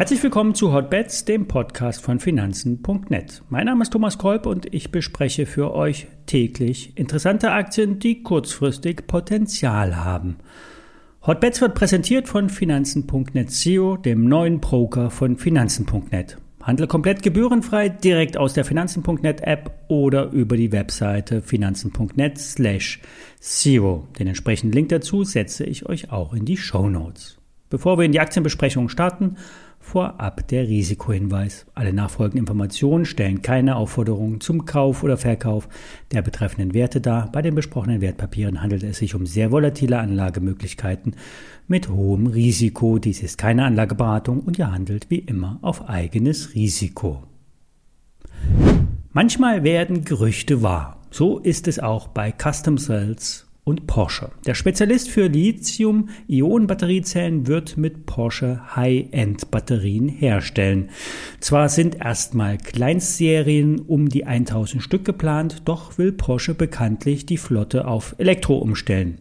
Herzlich willkommen zu Hotbets, dem Podcast von Finanzen.net. Mein Name ist Thomas Kolb und ich bespreche für euch täglich interessante Aktien, die kurzfristig Potenzial haben. Hotbets wird präsentiert von Finanzen.net SEO, dem neuen Broker von Finanzen.net. Handle komplett gebührenfrei direkt aus der Finanzen.net App oder über die Webseite finanzen.net slash SEO. Den entsprechenden Link dazu setze ich euch auch in die Show Notes. Bevor wir in die Aktienbesprechung starten, Vorab der Risikohinweis. Alle nachfolgenden Informationen stellen keine Aufforderung zum Kauf oder Verkauf der betreffenden Werte dar. Bei den besprochenen Wertpapieren handelt es sich um sehr volatile Anlagemöglichkeiten mit hohem Risiko. Dies ist keine Anlageberatung und ihr handelt wie immer auf eigenes Risiko. Manchmal werden Gerüchte wahr. So ist es auch bei Custom Cells und Porsche. Der Spezialist für Lithium-Ionen-Batteriezellen wird mit Porsche High-End-Batterien herstellen. Zwar sind erstmal Kleinstserien um die 1000 Stück geplant, doch will Porsche bekanntlich die Flotte auf Elektro umstellen.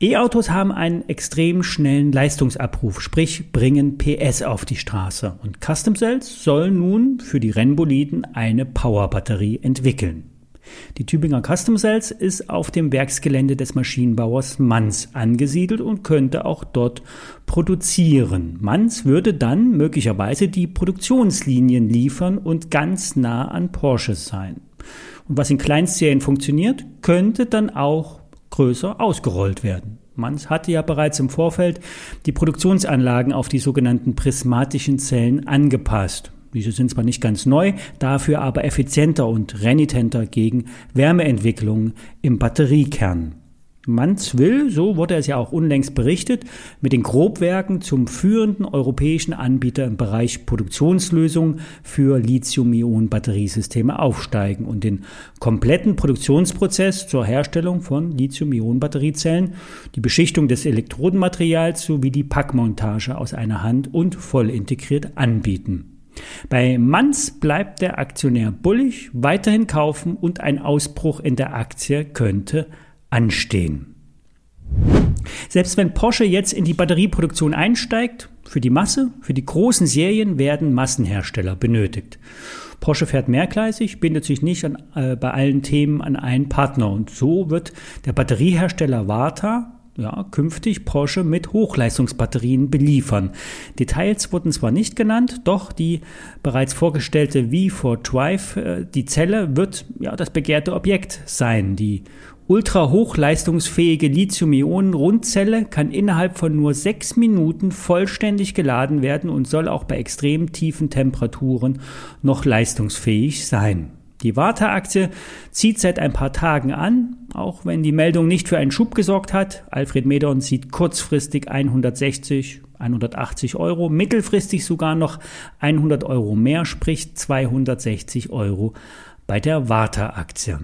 E-Autos haben einen extrem schnellen Leistungsabruf, sprich bringen PS auf die Straße. Und Custom Cells soll nun für die Rennboliden eine Powerbatterie entwickeln. Die Tübinger Custom Cells ist auf dem Werksgelände des Maschinenbauers Manz angesiedelt und könnte auch dort produzieren. Manz würde dann möglicherweise die Produktionslinien liefern und ganz nah an Porsche sein. Und was in Kleinstserien funktioniert, könnte dann auch größer ausgerollt werden. Manz hatte ja bereits im Vorfeld die Produktionsanlagen auf die sogenannten prismatischen Zellen angepasst. Diese sind zwar nicht ganz neu, dafür aber effizienter und renitenter gegen Wärmeentwicklung im Batteriekern. Manz will, so wurde es ja auch unlängst berichtet, mit den Grobwerken zum führenden europäischen Anbieter im Bereich Produktionslösungen für Lithium-Ionen-Batteriesysteme aufsteigen und den kompletten Produktionsprozess zur Herstellung von Lithium-Ionen-Batteriezellen, die Beschichtung des Elektrodenmaterials sowie die Packmontage aus einer Hand und voll integriert anbieten. Bei Manz bleibt der Aktionär bullig, weiterhin kaufen und ein Ausbruch in der Aktie könnte anstehen. Selbst wenn Porsche jetzt in die Batterieproduktion einsteigt, für die Masse, für die großen Serien werden Massenhersteller benötigt. Porsche fährt mehrgleisig, bindet sich nicht an, äh, bei allen Themen an einen Partner und so wird der Batteriehersteller Varta ja, künftig Porsche mit Hochleistungsbatterien beliefern. Details wurden zwar nicht genannt, doch die bereits vorgestellte V4 Drive, äh, die Zelle wird ja das begehrte Objekt sein. Die ultra hochleistungsfähige Lithium-Ionen-Rundzelle kann innerhalb von nur sechs Minuten vollständig geladen werden und soll auch bei extrem tiefen Temperaturen noch leistungsfähig sein. Die Warta-Aktie zieht seit ein paar Tagen an, auch wenn die Meldung nicht für einen Schub gesorgt hat. Alfred Medon sieht kurzfristig 160, 180 Euro, mittelfristig sogar noch 100 Euro mehr, sprich 260 Euro bei der Warta-Aktie.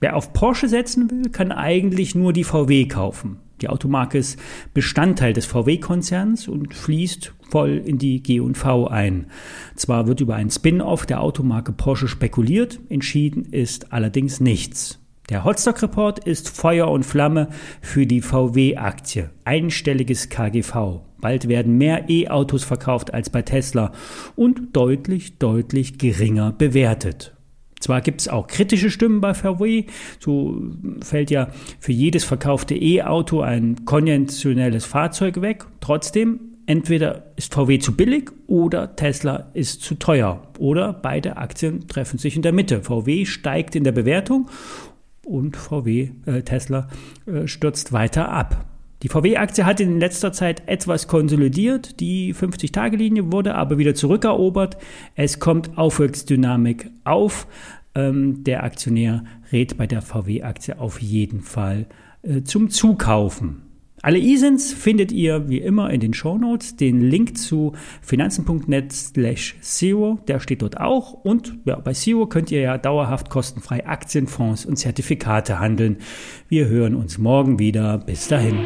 Wer auf Porsche setzen will, kann eigentlich nur die VW kaufen. Die Automarke ist Bestandteil des VW-Konzerns und fließt voll in die G&V ein. Zwar wird über ein Spin-off der Automarke Porsche spekuliert, entschieden ist allerdings nichts. Der Hotstock Report ist Feuer und Flamme für die VW-Aktie. Einstelliges KGV. Bald werden mehr E-Autos verkauft als bei Tesla und deutlich, deutlich geringer bewertet. Zwar gibt es auch kritische Stimmen bei VW, so fällt ja für jedes verkaufte E-Auto ein konventionelles Fahrzeug weg. Trotzdem, entweder ist VW zu billig oder Tesla ist zu teuer. Oder beide Aktien treffen sich in der Mitte. VW steigt in der Bewertung und VW, äh, Tesla, äh, stürzt weiter ab. Die VW-Aktie hat in letzter Zeit etwas konsolidiert. Die 50-Tage-Linie wurde aber wieder zurückerobert. Es kommt Aufwärtsdynamik auf. Ähm, der Aktionär rät bei der VW-Aktie auf jeden Fall äh, zum Zukaufen. Alle ISINs findet ihr wie immer in den Shownotes. Den Link zu finanzen.net slash SEO, der steht dort auch. Und ja, bei SEO könnt ihr ja dauerhaft kostenfrei Aktien, Fonds und Zertifikate handeln. Wir hören uns morgen wieder. Bis dahin.